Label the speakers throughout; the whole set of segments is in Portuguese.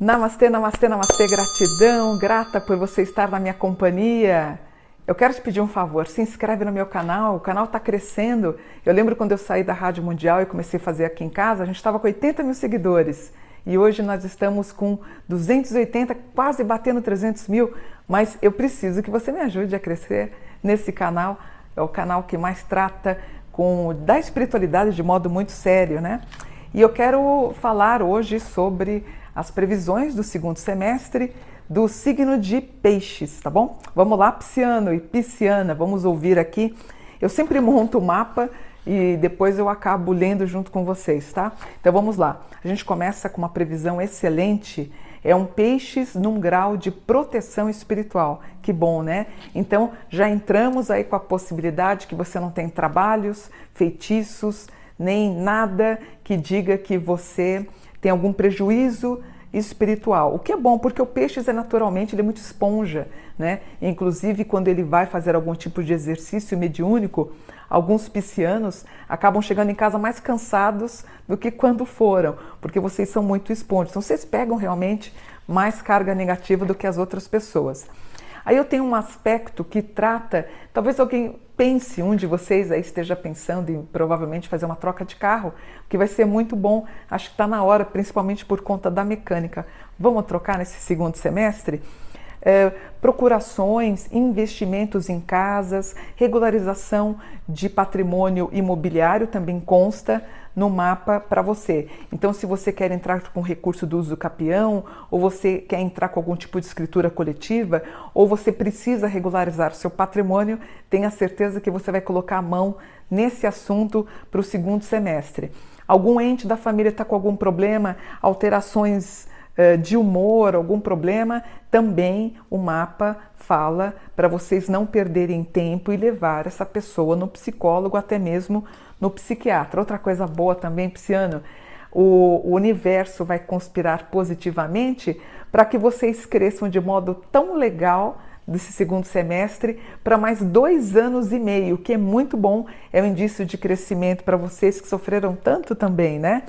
Speaker 1: Namastê, namastê, namastê, gratidão, grata por você estar na minha companhia. Eu quero te pedir um favor, se inscreve no meu canal, o canal está crescendo. Eu lembro quando eu saí da Rádio Mundial e comecei a fazer aqui em casa, a gente estava com 80 mil seguidores. E hoje nós estamos com 280, quase batendo 300 mil. Mas eu preciso que você me ajude a crescer nesse canal. É o canal que mais trata com da espiritualidade de modo muito sério, né? E eu quero falar hoje sobre as previsões do segundo semestre do signo de Peixes, tá bom? Vamos lá, Pisciano e Pisciana, vamos ouvir aqui. Eu sempre monto o mapa e depois eu acabo lendo junto com vocês, tá? Então vamos lá. A gente começa com uma previsão excelente. É um peixes num grau de proteção espiritual. Que bom, né? Então já entramos aí com a possibilidade que você não tem trabalhos, feitiços, nem nada que diga que você tem algum prejuízo espiritual. O que é bom, porque o peixe é naturalmente ele é muito esponja, né? Inclusive quando ele vai fazer algum tipo de exercício mediúnico, alguns piscianos acabam chegando em casa mais cansados do que quando foram, porque vocês são muito esponjas. Então vocês pegam realmente mais carga negativa do que as outras pessoas. Aí eu tenho um aspecto que trata, talvez alguém pense, um de vocês aí esteja pensando em provavelmente fazer uma troca de carro, que vai ser muito bom. Acho que está na hora, principalmente por conta da mecânica. Vamos trocar nesse segundo semestre? É, procurações, investimentos em casas, regularização de patrimônio imobiliário também consta no mapa para você. Então, se você quer entrar com recurso do uso do capião, ou você quer entrar com algum tipo de escritura coletiva, ou você precisa regularizar seu patrimônio, tenha certeza que você vai colocar a mão nesse assunto para o segundo semestre. Algum ente da família está com algum problema, alterações de humor, algum problema, também o mapa fala para vocês não perderem tempo e levar essa pessoa no psicólogo, até mesmo no psiquiatra. Outra coisa boa também, Pisciano, o, o universo vai conspirar positivamente para que vocês cresçam de modo tão legal desse segundo semestre para mais dois anos e meio, que é muito bom, é um indício de crescimento para vocês que sofreram tanto também, né?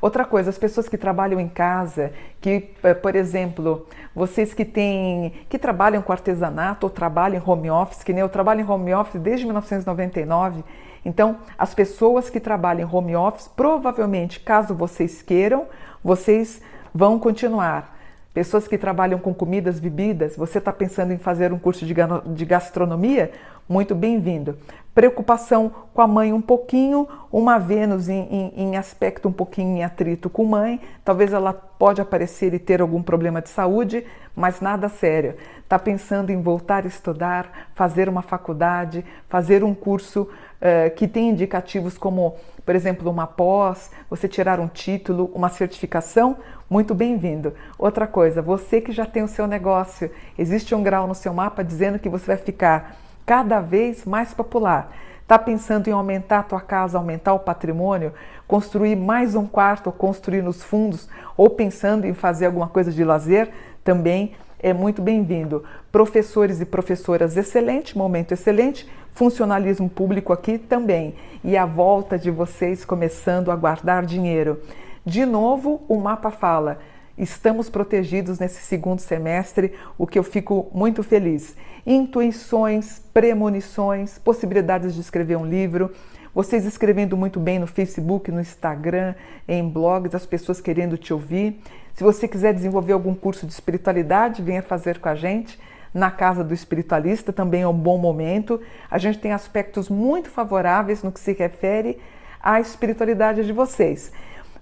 Speaker 1: Outra coisa, as pessoas que trabalham em casa, que, eh, por exemplo, vocês que têm, que trabalham com artesanato ou trabalham em home office, que nem eu trabalho em home office desde 1999 então, as pessoas que trabalham em home office, provavelmente, caso vocês queiram, vocês vão continuar. Pessoas que trabalham com comidas, bebidas, você está pensando em fazer um curso de gastronomia? Muito bem-vindo. Preocupação com a mãe um pouquinho, uma Vênus em, em, em, aspecto um pouquinho em atrito com mãe, talvez ela pode aparecer e ter algum problema de saúde, mas nada sério. Está pensando em voltar a estudar, fazer uma faculdade, fazer um curso uh, que tem indicativos como, por exemplo, uma pós, você tirar um título, uma certificação, muito bem-vindo. Outra coisa, você que já tem o seu negócio, existe um grau no seu mapa dizendo que você vai ficar cada vez mais popular. Está pensando em aumentar a tua casa, aumentar o patrimônio, construir mais um quarto construir nos fundos, ou pensando em fazer alguma coisa de lazer, também é muito bem-vindo. Professores e professoras, excelente, momento excelente. Funcionalismo público aqui também. E a volta de vocês começando a guardar dinheiro. De novo, o mapa fala: estamos protegidos nesse segundo semestre, o que eu fico muito feliz. Intuições, premonições, possibilidades de escrever um livro. Vocês escrevendo muito bem no Facebook, no Instagram, em blogs, as pessoas querendo te ouvir. Se você quiser desenvolver algum curso de espiritualidade, venha fazer com a gente. Na Casa do Espiritualista também é um bom momento. A gente tem aspectos muito favoráveis no que se refere à espiritualidade de vocês.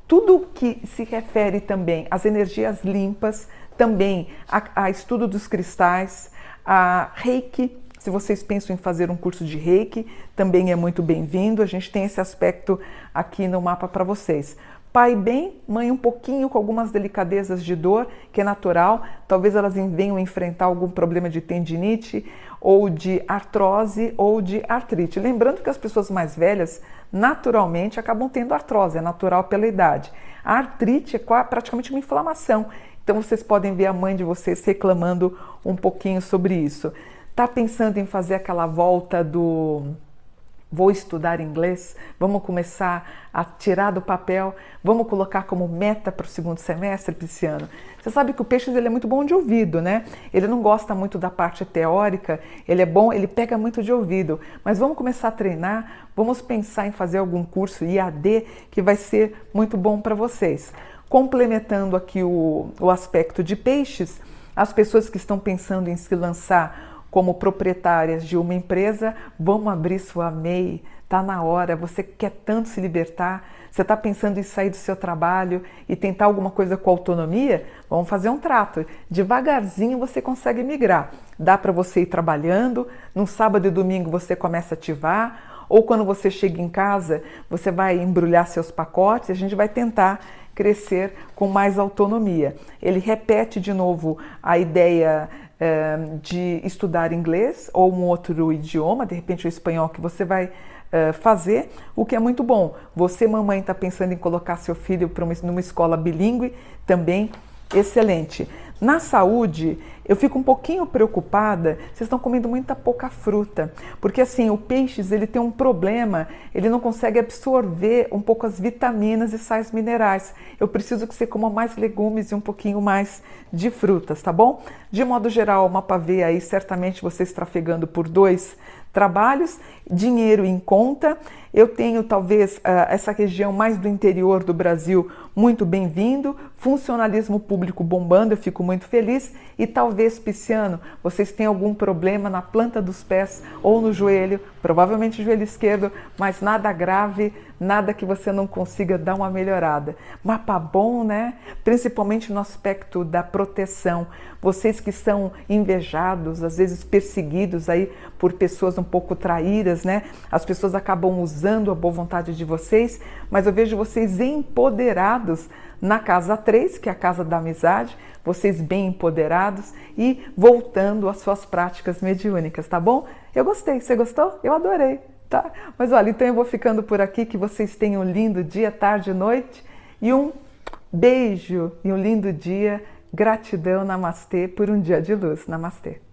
Speaker 1: Tudo que se refere também às energias limpas, também a, a estudo dos cristais, a reiki, se vocês pensam em fazer um curso de reiki, também é muito bem-vindo. A gente tem esse aspecto aqui no mapa para vocês. Pai bem, mãe um pouquinho com algumas delicadezas de dor, que é natural, talvez elas venham enfrentar algum problema de tendinite ou de artrose ou de artrite. Lembrando que as pessoas mais velhas naturalmente acabam tendo artrose, é natural pela idade. A artrite é praticamente uma inflamação, então vocês podem ver a mãe de vocês reclamando um pouquinho sobre isso. Está pensando em fazer aquela volta do vou estudar inglês, vamos começar a tirar do papel, vamos colocar como meta para o segundo semestre, Pisciano. Você sabe que o peixe ele é muito bom de ouvido, né? Ele não gosta muito da parte teórica, ele é bom, ele pega muito de ouvido. Mas vamos começar a treinar, vamos pensar em fazer algum curso IAD que vai ser muito bom para vocês. Complementando aqui o, o aspecto de peixes, as pessoas que estão pensando em se lançar como proprietárias de uma empresa, vamos abrir sua MEI, está na hora, você quer tanto se libertar, você está pensando em sair do seu trabalho e tentar alguma coisa com autonomia, vamos fazer um trato. Devagarzinho você consegue migrar. Dá para você ir trabalhando, no sábado e domingo você começa a ativar, ou quando você chega em casa, você vai embrulhar seus pacotes, a gente vai tentar crescer com mais autonomia. Ele repete de novo a ideia de estudar inglês ou um outro idioma, de repente o espanhol que você vai uh, fazer, o que é muito bom. Você, mamãe, está pensando em colocar seu filho uma, numa escola bilíngue, também excelente. Na saúde, eu fico um pouquinho preocupada, vocês estão comendo muita pouca fruta, porque assim, o peixes, ele tem um problema, ele não consegue absorver um pouco as vitaminas e sais minerais. Eu preciso que você coma mais legumes e um pouquinho mais de frutas, tá bom? De modo geral, uma pavê aí, certamente você está trafegando por dois trabalhos, dinheiro em conta. Eu tenho talvez ah, essa região mais do interior do Brasil muito bem-vindo, funcionalismo público bombando, eu fico muito feliz e talvez, Pisciano, vocês tenham algum problema na planta dos pés ou no joelho, provavelmente joelho esquerdo, mas nada grave, nada que você não consiga dar uma melhorada. Mapa bom, né? Principalmente no aspecto da proteção. Vocês que são invejados, às vezes perseguidos aí por pessoas um pouco traíras, né? As pessoas acabam usando a boa vontade de vocês, mas eu vejo vocês empoderados na casa 3, que é a casa da amizade, vocês bem empoderados e voltando às suas práticas mediúnicas, tá bom? Eu gostei, você gostou? Eu adorei, tá? Mas olha, então eu vou ficando por aqui, que vocês tenham um lindo dia, tarde e noite e um beijo e um lindo dia. Gratidão, namastê, por um dia de luz. Namastê.